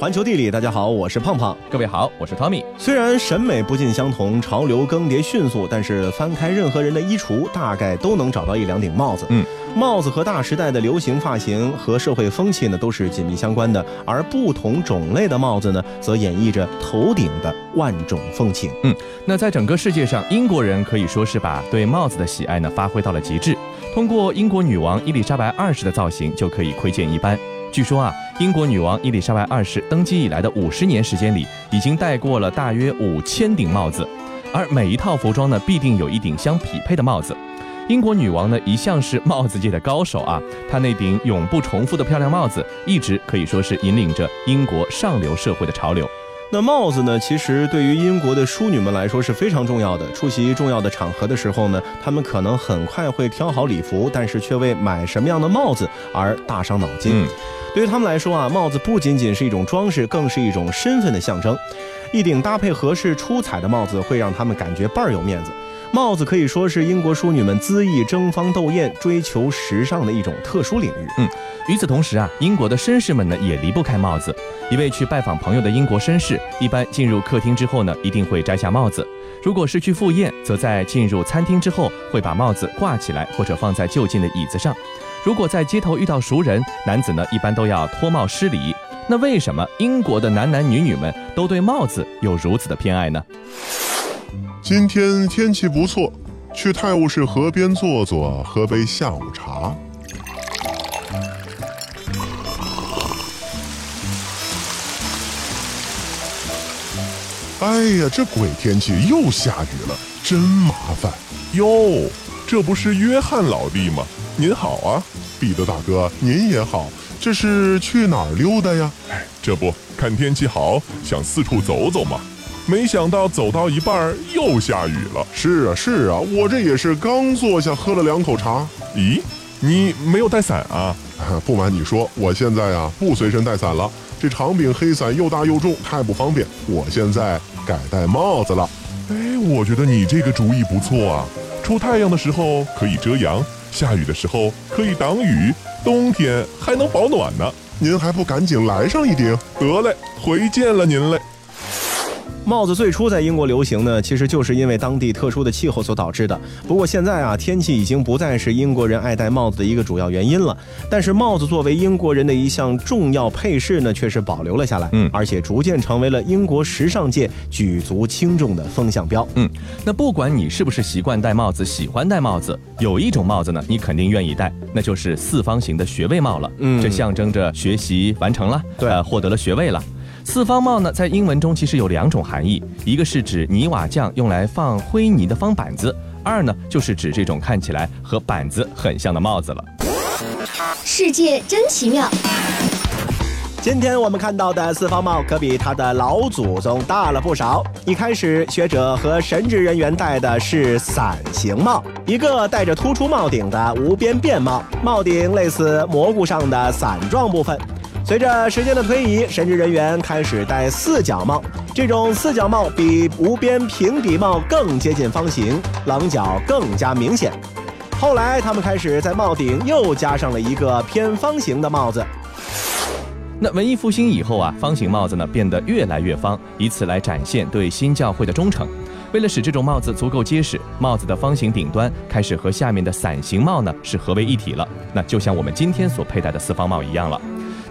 环球地理，大家好，我是胖胖。各位好，我是 Tommy。虽然审美不尽相同，潮流更迭迅速，但是翻开任何人的衣橱，大概都能找到一两顶帽子。嗯，帽子和大时代的流行发型和社会风气呢，都是紧密相关的。而不同种类的帽子呢，则演绎着头顶的万种风情。嗯，那在整个世界上，英国人可以说是把对帽子的喜爱呢发挥到了极致。通过英国女王伊丽莎白二世的造型，就可以窥见一斑。据说啊，英国女王伊丽莎白二世登基以来的五十年时间里，已经戴过了大约五千顶帽子，而每一套服装呢，必定有一顶相匹配的帽子。英国女王呢，一向是帽子界的高手啊，她那顶永不重复的漂亮帽子，一直可以说是引领着英国上流社会的潮流。那帽子呢？其实对于英国的淑女们来说是非常重要的。出席重要的场合的时候呢，她们可能很快会挑好礼服，但是却为买什么样的帽子而大伤脑筋。对于她们来说啊，帽子不仅仅是一种装饰，更是一种身份的象征。一顶搭配合适、出彩的帽子，会让他们感觉倍儿有面子。帽子可以说是英国淑女们恣意争芳斗艳、追求时尚的一种特殊领域。嗯，与此同时啊，英国的绅士们呢也离不开帽子。一位去拜访朋友的英国绅士，一般进入客厅之后呢，一定会摘下帽子；如果是去赴宴，则在进入餐厅之后会把帽子挂起来或者放在就近的椅子上。如果在街头遇到熟人，男子呢一般都要脱帽施礼。那为什么英国的男男女女们都对帽子有如此的偏爱呢？今天天气不错，去泰晤士河边坐坐，喝杯下午茶。哎呀，这鬼天气又下雨了，真麻烦哟！这不是约翰老弟吗？您好啊，彼得大哥，您也好。这是去哪儿溜达呀？哎，这不看天气好，想四处走走嘛。没想到走到一半又下雨了。是啊，是啊，我这也是刚坐下喝了两口茶。咦，你没有带伞啊？不瞒你说，我现在啊不随身带伞了。这长柄黑伞又大又重，太不方便。我现在改戴帽子了。哎，我觉得你这个主意不错啊。出太阳的时候可以遮阳，下雨的时候可以挡雨，冬天还能保暖呢。您还不赶紧来上一顶？得嘞，回见了您嘞。帽子最初在英国流行呢，其实就是因为当地特殊的气候所导致的。不过现在啊，天气已经不再是英国人爱戴帽子的一个主要原因了。但是帽子作为英国人的一项重要配饰呢，却是保留了下来。嗯，而且逐渐成为了英国时尚界举足轻重的风向标。嗯，那不管你是不是习惯戴帽子，喜欢戴帽子，有一种帽子呢，你肯定愿意戴，那就是四方形的学位帽了。嗯，这象征着学习完成了，对，获得了学位了。四方帽呢，在英文中其实有两种含义，一个是指泥瓦匠用来放灰泥的方板子，二呢就是指这种看起来和板子很像的帽子了。世界真奇妙。今天我们看到的四方帽可比它的老祖宗大了不少。一开始，学者和神职人员戴的是伞形帽，一个戴着突出帽顶的无边便帽，帽顶类似蘑菇上的伞状部分。随着时间的推移，神职人员开始戴四角帽。这种四角帽比无边平底帽更接近方形，棱角更加明显。后来，他们开始在帽顶又加上了一个偏方形的帽子。那文艺复兴以后啊，方形帽子呢变得越来越方，以此来展现对新教会的忠诚。为了使这种帽子足够结实，帽子的方形顶端开始和下面的伞形帽呢是合为一体了。那就像我们今天所佩戴的四方帽一样了。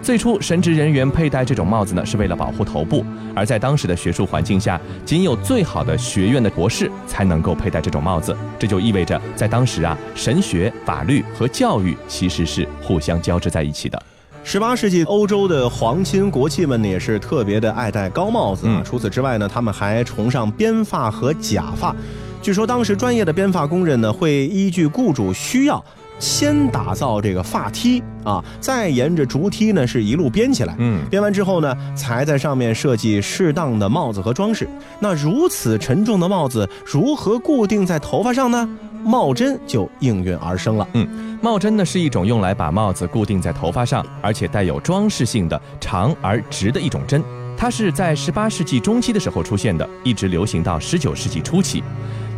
最初，神职人员佩戴这种帽子呢，是为了保护头部；而在当时的学术环境下，仅有最好的学院的博士才能够佩戴这种帽子。这就意味着，在当时啊，神学、法律和教育其实是互相交织在一起的。十八世纪，欧洲的皇亲国戚们呢，也是特别的爱戴高帽子啊。除此之外呢，他们还崇尚编发和假发。据说，当时专业的编发工人呢，会依据雇主需要。先打造这个发梯啊，再沿着竹梯呢是一路编起来。嗯，编完之后呢，才在上面设计适当的帽子和装饰。那如此沉重的帽子如何固定在头发上呢？帽针就应运而生了。嗯，帽针呢是一种用来把帽子固定在头发上，而且带有装饰性的长而直的一种针。它是在十八世纪中期的时候出现的，一直流行到十九世纪初期。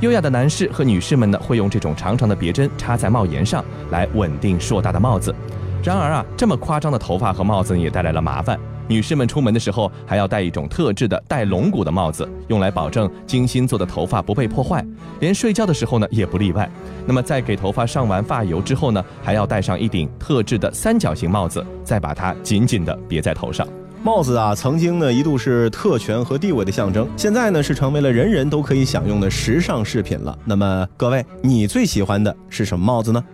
优雅的男士和女士们呢，会用这种长长的别针插在帽檐上来稳定硕大的帽子。然而啊，这么夸张的头发和帽子也带来了麻烦。女士们出门的时候还要戴一种特制的带龙骨的帽子，用来保证精心做的头发不被破坏。连睡觉的时候呢也不例外。那么在给头发上完发油之后呢，还要戴上一顶特制的三角形帽子，再把它紧紧地别在头上。帽子啊，曾经呢一度是特权和地位的象征，现在呢是成为了人人都可以享用的时尚饰品了。那么各位，你最喜欢的是什么帽子呢？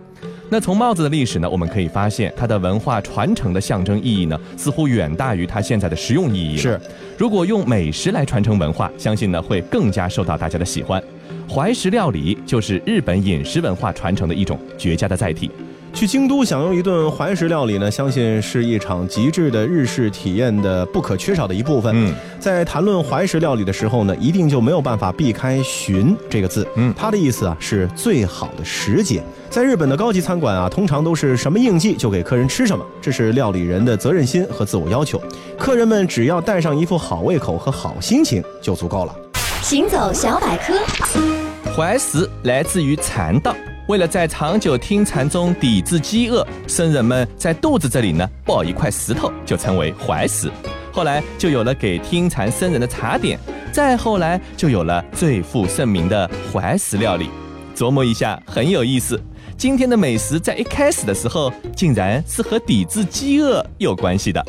那从帽子的历史呢，我们可以发现它的文化传承的象征意义呢，似乎远大于它现在的实用意义。是，如果用美食来传承文化，相信呢会更加受到大家的喜欢。怀石料理就是日本饮食文化传承的一种绝佳的载体。去京都享用一顿怀石料理呢，相信是一场极致的日式体验的不可缺少的一部分。嗯，在谈论怀石料理的时候呢，一定就没有办法避开“寻”这个字。嗯，它的意思啊是最好的时节。在日本的高级餐馆啊，通常都是什么应季就给客人吃什么，这是料理人的责任心和自我要求。客人们只要带上一副好胃口和好心情就足够了。行走小百科，怀石来自于蚕岛。为了在长久听禅中抵制饥饿，僧人们在肚子这里呢抱一块石头，就称为怀石。后来就有了给听禅僧人的茶点，再后来就有了最负盛名的怀石料理。琢磨一下，很有意思。今天的美食在一开始的时候，竟然是和抵制饥饿有关系的。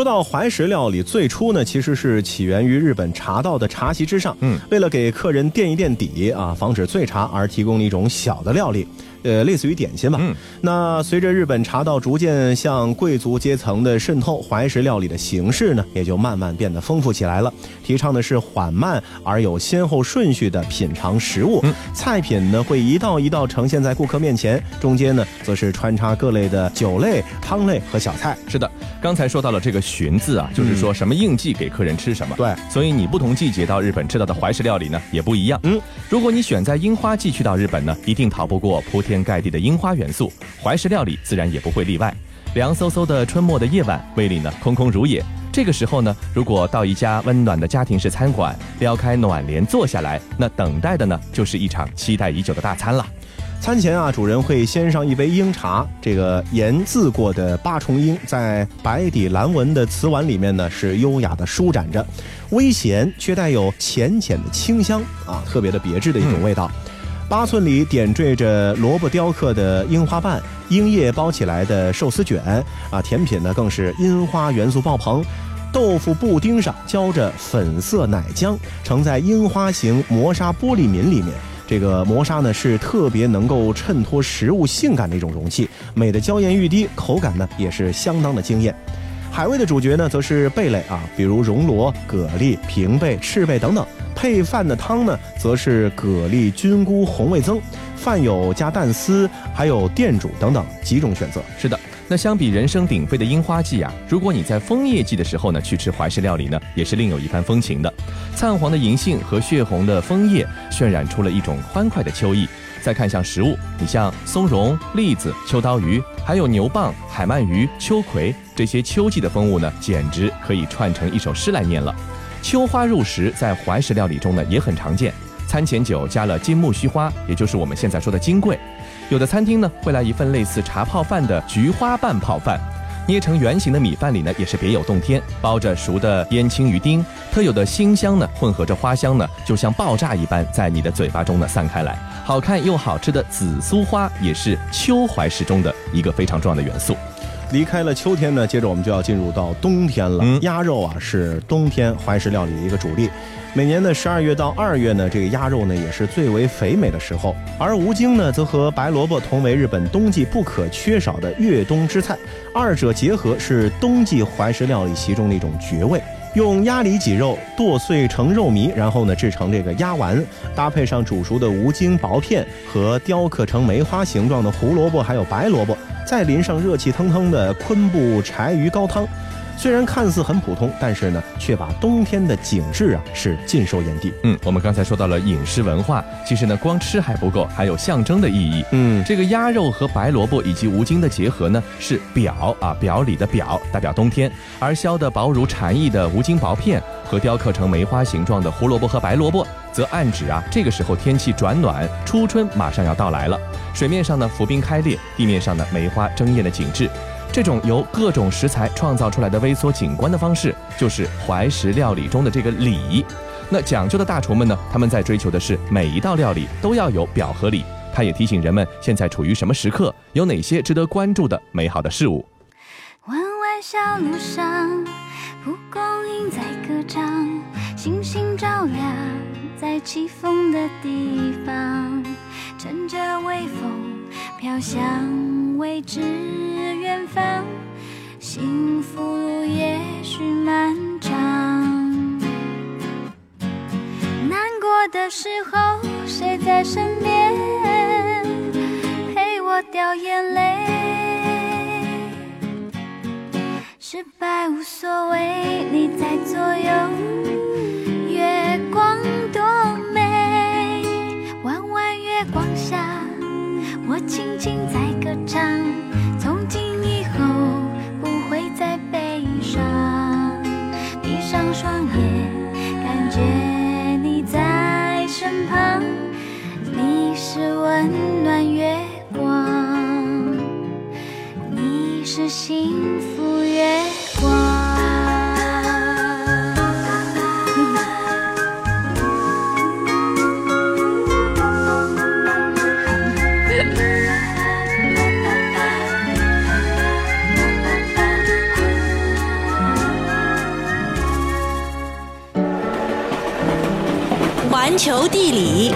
说到怀石料理，最初呢其实是起源于日本茶道的茶席之上。嗯，为了给客人垫一垫底啊，防止醉茶而提供了一种小的料理。呃，类似于点心吧。嗯，那随着日本茶道逐渐向贵族阶层的渗透，怀石料理的形式呢，也就慢慢变得丰富起来了。提倡的是缓慢而有先后顺序的品尝食物。嗯，菜品呢会一道一道呈现在顾客面前，中间呢则是穿插各类的酒类、汤类和小菜。是的，刚才说到了这个“寻”字啊，就是说什么应季给客人吃什么。对，所以你不同季节到日本吃到的怀石料理呢也不一样。嗯，如果你选在樱花季去到日本呢，一定逃不过铺天盖地的樱花元素，怀石料理自然也不会例外。凉飕飕的春末的夜晚，胃里呢空空如也。这个时候呢，如果到一家温暖的家庭式餐馆，撩开暖帘坐下来，那等待的呢就是一场期待已久的大餐了。餐前啊，主人会先上一杯樱茶，这个盐渍过的八重樱在白底蓝纹的瓷碗里面呢，是优雅的舒展着，微咸却带有浅浅的清香啊，特别的别致的一种味道。八寸里点缀着萝卜雕刻的樱花瓣，樱叶包起来的寿司卷啊，甜品呢更是樱花元素爆棚。豆腐布丁上浇着粉色奶浆，盛在樱花形磨砂玻璃皿里面。这个磨砂呢是特别能够衬托食物性感的一种容器，美的娇艳欲滴，口感呢也是相当的惊艳。海味的主角呢则是贝类啊，比如绒螺、蛤蜊、平贝、赤贝等等。配饭的汤呢则是蛤蜊菌菇红味增，饭有加蛋丝，还有店主等等几种选择。是的。那相比人声鼎沸的樱花季啊，如果你在枫叶季的时候呢去吃怀石料理呢，也是另有一番风情的。灿黄的银杏和血红的枫叶渲染出了一种欢快的秋意。再看向食物，你像松茸、栗子、秋刀鱼，还有牛蒡、海鳗鱼、秋葵这些秋季的风物呢，简直可以串成一首诗来念了。秋花入食在怀石料理中呢也很常见，餐前酒加了金木须花，也就是我们现在说的金桂。有的餐厅呢会来一份类似茶泡饭的菊花瓣泡饭，捏成圆形的米饭里呢也是别有洞天，包着熟的烟青鱼丁，特有的腥香呢混合着花香呢，就像爆炸一般在你的嘴巴中呢散开来。好看又好吃的紫苏花也是秋怀石中的一个非常重要的元素。离开了秋天呢，接着我们就要进入到冬天了。鸭肉啊是冬天怀石料理的一个主力。每年的十二月到二月呢，这个鸭肉呢也是最为肥美的时候。而吴京呢，则和白萝卜同为日本冬季不可缺少的越冬之菜，二者结合是冬季怀石料理其中的一种绝味。用鸭里脊肉剁碎成肉糜，然后呢制成这个鸭丸，搭配上煮熟的无筋薄片和雕刻成梅花形状的胡萝卜，还有白萝卜，再淋上热气腾腾的昆布柴鱼高汤。虽然看似很普通，但是呢，却把冬天的景致啊是尽收眼底。嗯，我们刚才说到了饮食文化，其实呢，光吃还不够，还有象征的意义。嗯，这个鸭肉和白萝卜以及吴京的结合呢，是表啊，表里的表，代表冬天；而削的薄如蝉翼的无筋薄片和雕刻成梅花形状的胡萝卜和白萝卜，则暗指啊，这个时候天气转暖，初春马上要到来了。水面上呢，浮冰开裂，地面上呢，梅花争艳的景致。这种由各种食材创造出来的微缩景观的方式，就是怀石料理中的这个礼。那讲究的大厨们呢，他们在追求的是每一道料理都要有表和里。他也提醒人们现在处于什么时刻，有哪些值得关注的美好的事物。弯弯小路上，蒲公英在歌唱，星星照亮在起风的地方，乘着微风飘向未知远方，幸福路也许漫长。难过的时候，谁在身边陪我？掉眼泪，失败无所谓，你在左右，月光多，月光下，我轻轻在歌唱，从今以后不会再悲伤，闭上双眼，感觉你在身旁，你是温暖月光，你。是幸福球地理。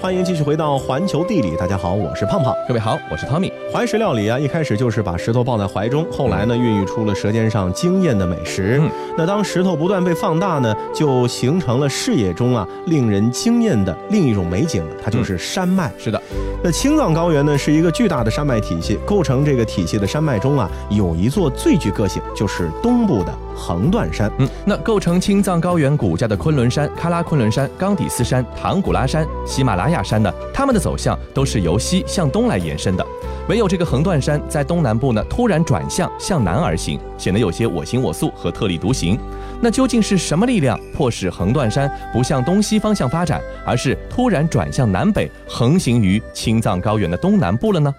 欢迎继续回到环球地理，大家好，我是胖胖，各位好，我是汤米。怀石料理啊，一开始就是把石头抱在怀中，后来呢，孕育出了舌尖上惊艳的美食。嗯，那当石头不断被放大呢，就形成了视野中啊令人惊艳的另一种美景了，它就是山脉。是的，那青藏高原呢是一个巨大的山脉体系，构成这个体系的山脉中啊，有一座最具个性，就是东部的。横断山，嗯，那构成青藏高原骨架的昆仑山、喀拉昆仑山、冈底斯山、唐古拉山、喜马拉雅山呢，它们的走向都是由西向东来延伸的。唯有这个横断山在东南部呢，突然转向向南而行，显得有些我行我素和特立独行。那究竟是什么力量迫使横断山不向东西方向发展，而是突然转向南北，横行于青藏高原的东南部了呢？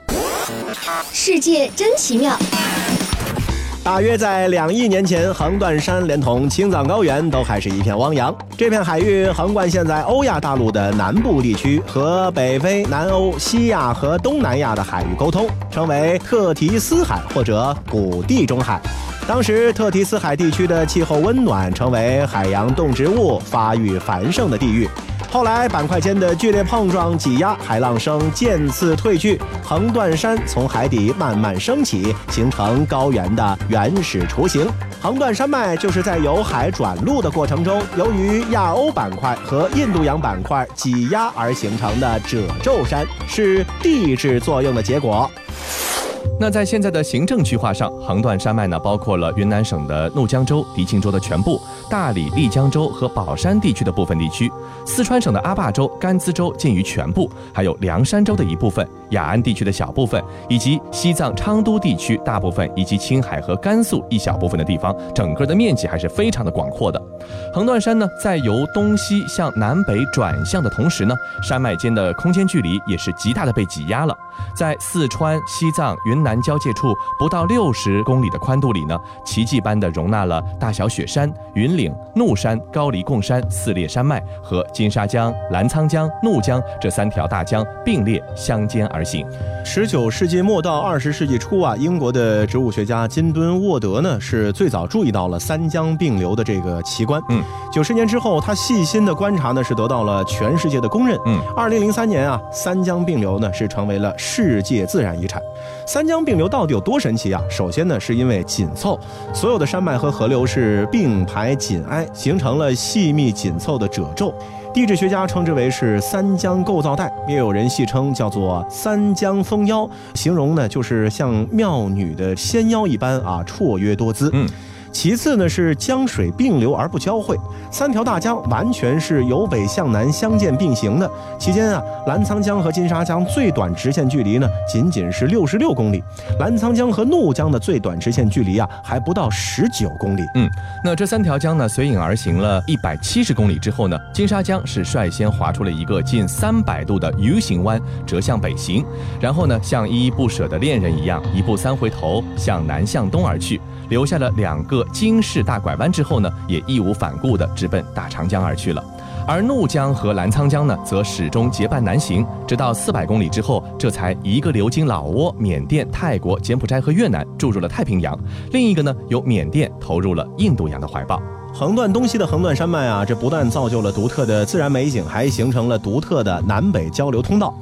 世界真奇妙。大约在两亿年前，横断山连同青藏高原都还是一片汪洋。这片海域横贯现在欧亚大陆的南部地区，和北非、南欧、西亚和东南亚的海域沟通，称为特提斯海或者古地中海。当时特提斯海地区的气候温暖，成为海洋动植物发育繁盛的地域。后来板块间的剧烈碰撞、挤压，海浪声渐次退去，横断山从海底慢慢升起，形成高原的原始雏形。横断山脉就是在由海转陆的过程中，由于亚欧板块和印度洋板块挤压而形成的褶皱山，是地质作用的结果。那在现在的行政区划上，横断山脉呢，包括了云南省的怒江州、迪庆州的全部，大理、丽江州和保山地区的部分地区，四川省的阿坝州、甘孜州近于全部，还有凉山州的一部分，雅安地区的小部分，以及西藏昌都地区大部分，以及青海和甘肃一小部分的地方，整个的面积还是非常的广阔的。横断山呢，在由东西向南北转向的同时呢，山脉间的空间距离也是极大的被挤压了。在四川、西藏、云南交界处，不到六十公里的宽度里呢，奇迹般的容纳了大小雪山、云岭、怒山、高黎贡山四列山脉和金沙江、澜沧江、怒江这三条大江并列相间而行。十九世纪末到二十世纪初啊，英国的植物学家金敦沃德呢是最早注意到了三江并流的这个奇观。嗯，九十年之后，他细心的观察呢是得到了全世界的公认。嗯，二零零三年啊，三江并流呢是成为了。世界自然遗产，三江并流到底有多神奇啊？首先呢，是因为紧凑，所有的山脉和河流是并排紧挨，形成了细密紧凑的褶皱。地质学家称之为是三江构造带，也有人戏称叫做三江蜂腰，形容呢就是像妙女的仙腰一般啊，绰约多姿。嗯。其次呢是江水并流而不交汇，三条大江完全是由北向南相间并行的。期间啊，澜沧江和金沙江最短直线距离呢仅仅是六十六公里，澜沧江和怒江的最短直线距离啊还不到十九公里。嗯，那这三条江呢随影而行了一百七十公里之后呢，金沙江是率先划出了一个近三百度的 U 型弯，折向北行，然后呢像依依不舍的恋人一样，一步三回头向南向东而去。留下了两个惊世大拐弯之后呢，也义无反顾地直奔大长江而去了。而怒江和澜沧江呢，则始终结伴南行，直到四百公里之后，这才一个流经老挝、缅甸、泰国、柬埔寨和越南，注入了太平洋；另一个呢，由缅甸投入了印度洋的怀抱。横断东西的横断山脉啊，这不但造就了独特的自然美景，还形成了独特的南北交流通道。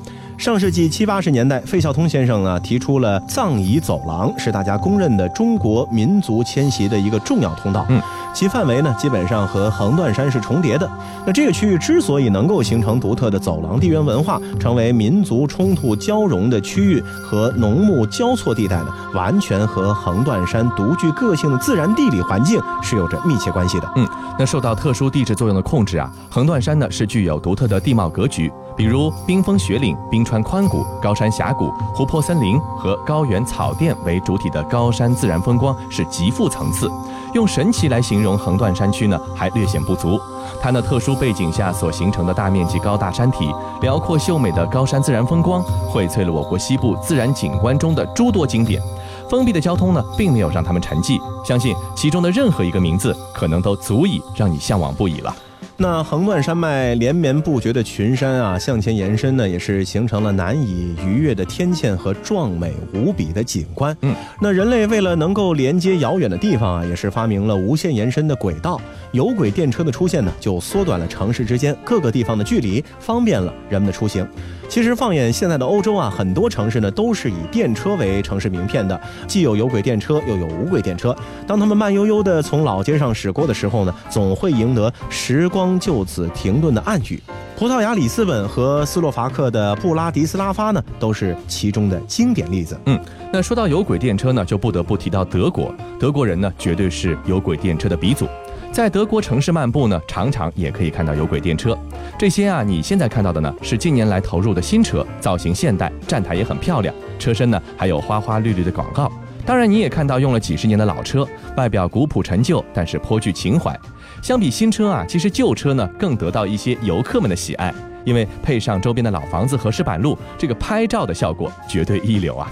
上世纪七八十年代，费孝通先生呢提出了藏彝走廊，是大家公认的中国民族迁徙的一个重要通道。嗯，其范围呢基本上和横断山是重叠的。那这个区域之所以能够形成独特的走廊地缘文化，成为民族冲突交融的区域和农牧交错地带呢，完全和横断山独具个性的自然地理环境是有着密切关系的。嗯，那受到特殊地质作用的控制啊，横断山呢是具有独特的地貌格局。比如冰封雪岭、冰川宽谷、高山峡谷、湖泊森林和高原草甸为主体的高山自然风光是极富层次。用神奇来形容横断山区呢，还略显不足。它那特殊背景下所形成的大面积高大山体、辽阔秀美的高山自然风光，荟萃了我国西部自然景观中的诸多经典。封闭的交通呢，并没有让他们沉寂。相信其中的任何一个名字，可能都足以让你向往不已了。那横断山脉连绵不绝的群山啊，向前延伸呢，也是形成了难以逾越的天堑和壮美无比的景观。嗯，那人类为了能够连接遥远的地方啊，也是发明了无限延伸的轨道。有轨电车的出现呢，就缩短了城市之间各个地方的距离，方便了人们的出行。其实放眼现在的欧洲啊，很多城市呢都是以电车为城市名片的，既有有轨电车，又有无轨电车。当他们慢悠悠地从老街上驶过的时候呢，总会赢得时光就此停顿的暗语。葡萄牙里斯本和斯洛伐克的布拉迪斯拉发呢，都是其中的经典例子。嗯，那说到有轨电车呢，就不得不提到德国，德国人呢绝对是有轨电车的鼻祖。在德国城市漫步呢，常常也可以看到有轨电车。这些啊，你现在看到的呢，是近年来投入的新车，造型现代，站台也很漂亮，车身呢还有花花绿绿的广告。当然，你也看到用了几十年的老车，外表古朴陈旧，但是颇具情怀。相比新车啊，其实旧车呢更得到一些游客们的喜爱，因为配上周边的老房子和石板路，这个拍照的效果绝对一流啊。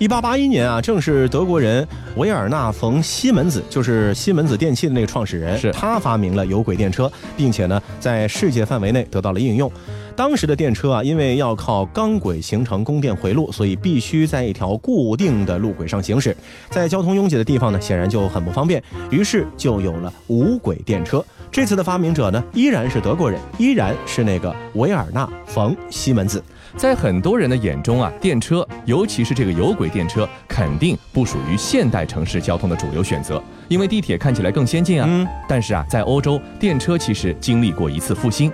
一八八一年啊，正是德国人维尔纳·冯·西门子，就是西门子电器的那个创始人，是他发明了有轨电车，并且呢，在世界范围内得到了应用。当时的电车啊，因为要靠钢轨形成供电回路，所以必须在一条固定的路轨上行驶，在交通拥挤的地方呢，显然就很不方便，于是就有了无轨电车。这次的发明者呢，依然是德国人，依然是那个维尔纳·冯·西门子。在很多人的眼中啊，电车，尤其是这个有轨电车，肯定不属于现代城市交通的主流选择，因为地铁看起来更先进啊。嗯。但是啊，在欧洲，电车其实经历过一次复兴。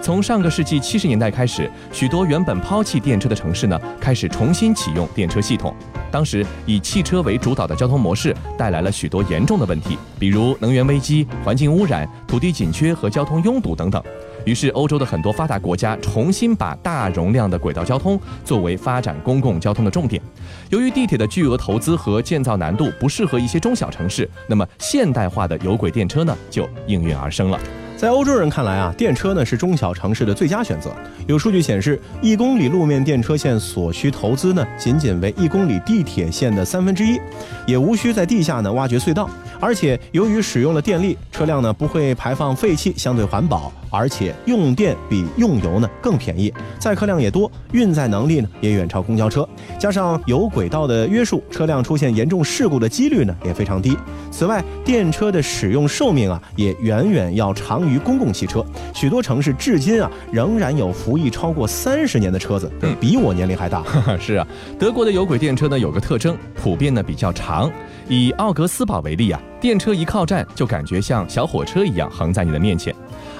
从上个世纪七十年代开始，许多原本抛弃电车的城市呢，开始重新启用电车系统。当时以汽车为主导的交通模式，带来了许多严重的问题，比如能源危机、环境污染、土地紧缺和交通拥堵等等。于是，欧洲的很多发达国家重新把大容量的轨道交通作为发展公共交通的重点。由于地铁的巨额投资和建造难度不适合一些中小城市，那么现代化的有轨电车呢就应运而生了。在欧洲人看来啊，电车呢是中小城市的最佳选择。有数据显示，一公里路面电车线所需投资呢，仅仅为一公里地铁线的三分之一，也无需在地下呢挖掘隧道。而且由于使用了电力，车辆呢不会排放废气，相对环保，而且用电比用油呢更便宜，载客量也多，运载能力呢也远超公交车。加上有轨道的约束，车辆出现严重事故的几率呢也非常低。此外，电车的使用寿命啊也远远要长于公共汽车。许多城市至今啊仍然有服役超过三十年的车子，比我年龄还大。是啊，德国的有轨电车呢有个特征，普遍呢比较长。以奥格斯堡为例啊，电车一靠站就感觉像小火车一样横在你的面前。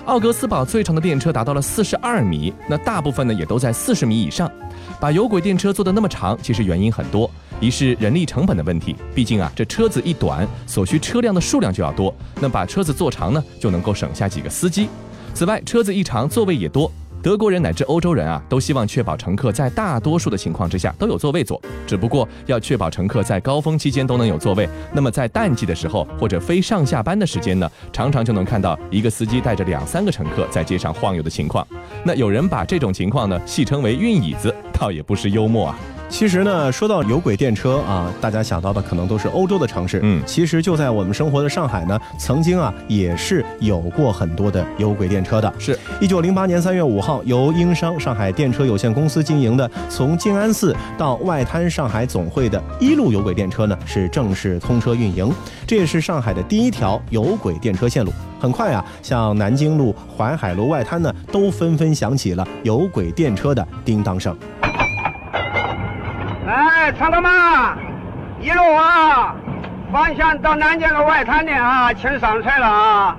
奥格斯堡最长的电车达到了四十二米，那大部分呢也都在四十米以上。把有轨电车做得那么长，其实原因很多。一是人力成本的问题，毕竟啊，这车子一短，所需车辆的数量就要多，那把车子做长呢，就能够省下几个司机。此外，车子一长，座位也多。德国人乃至欧洲人啊，都希望确保乘客在大多数的情况之下都有座位坐。只不过要确保乘客在高峰期间都能有座位，那么在淡季的时候或者非上下班的时间呢，常常就能看到一个司机带着两三个乘客在街上晃悠的情况。那有人把这种情况呢戏称为“运椅子”，倒也不失幽默啊。其实呢，说到有轨电车啊，大家想到的可能都是欧洲的城市。嗯，其实就在我们生活的上海呢，曾经啊也是有过很多的有轨电车的。是一九零八年三月五号，由英商上海电车有限公司经营的从静安寺到外滩上海总会的一路有轨电车呢，是正式通车运营。这也是上海的第一条有轨电车线路。很快啊，像南京路、淮海路、外滩呢，都纷纷响起了有轨电车的叮当声。哎，乘客们，一路啊，方向到南京路外滩的啊，请上车了啊。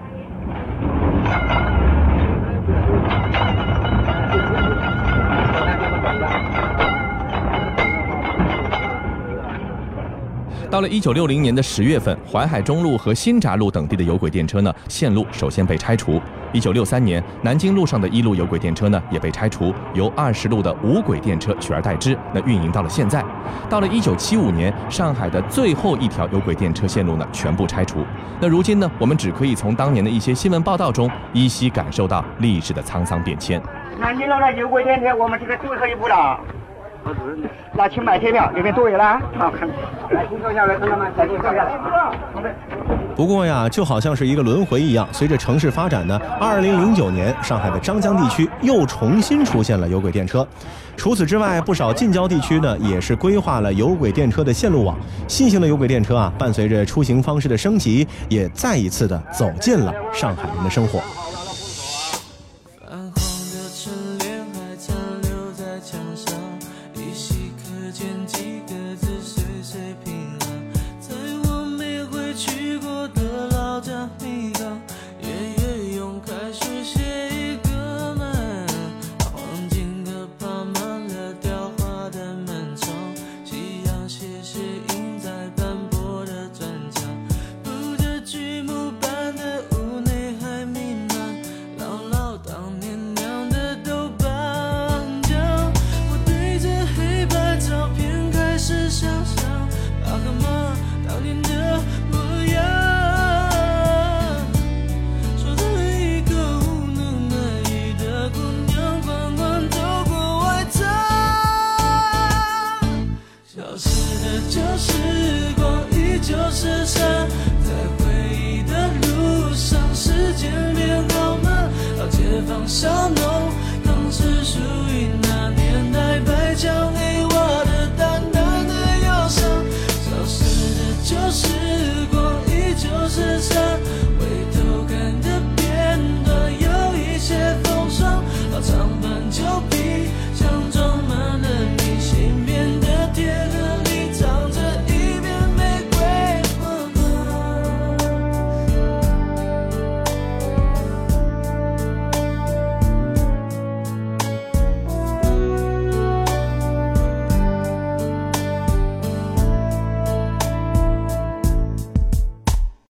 到了一九六零年的十月份，淮海中路和新闸路等地的有轨电车呢，线路首先被拆除。一九六三年，南京路上的一路有轨电车呢，也被拆除，由二十路的无轨电车取而代之，那运营到了现在。到了一九七五年，上海的最后一条有轨电车线路呢，全部拆除。那如今呢，我们只可以从当年的一些新闻报道中，依稀感受到历史的沧桑变迁。南京路的有轨电车，我们这个最后一步了。那请买车票，这边座位了。好，来，坐下来，同学们，再坐下。不过呀，就好像是一个轮回一样，随着城市发展呢，二零零九年，上海的张江地区又重新出现了有轨电车。除此之外，不少近郊地区呢，也是规划了有轨电车的线路网。新型的有轨电车啊，伴随着出行方式的升级，也再一次的走进了上海人的生活。别放下，no，当知。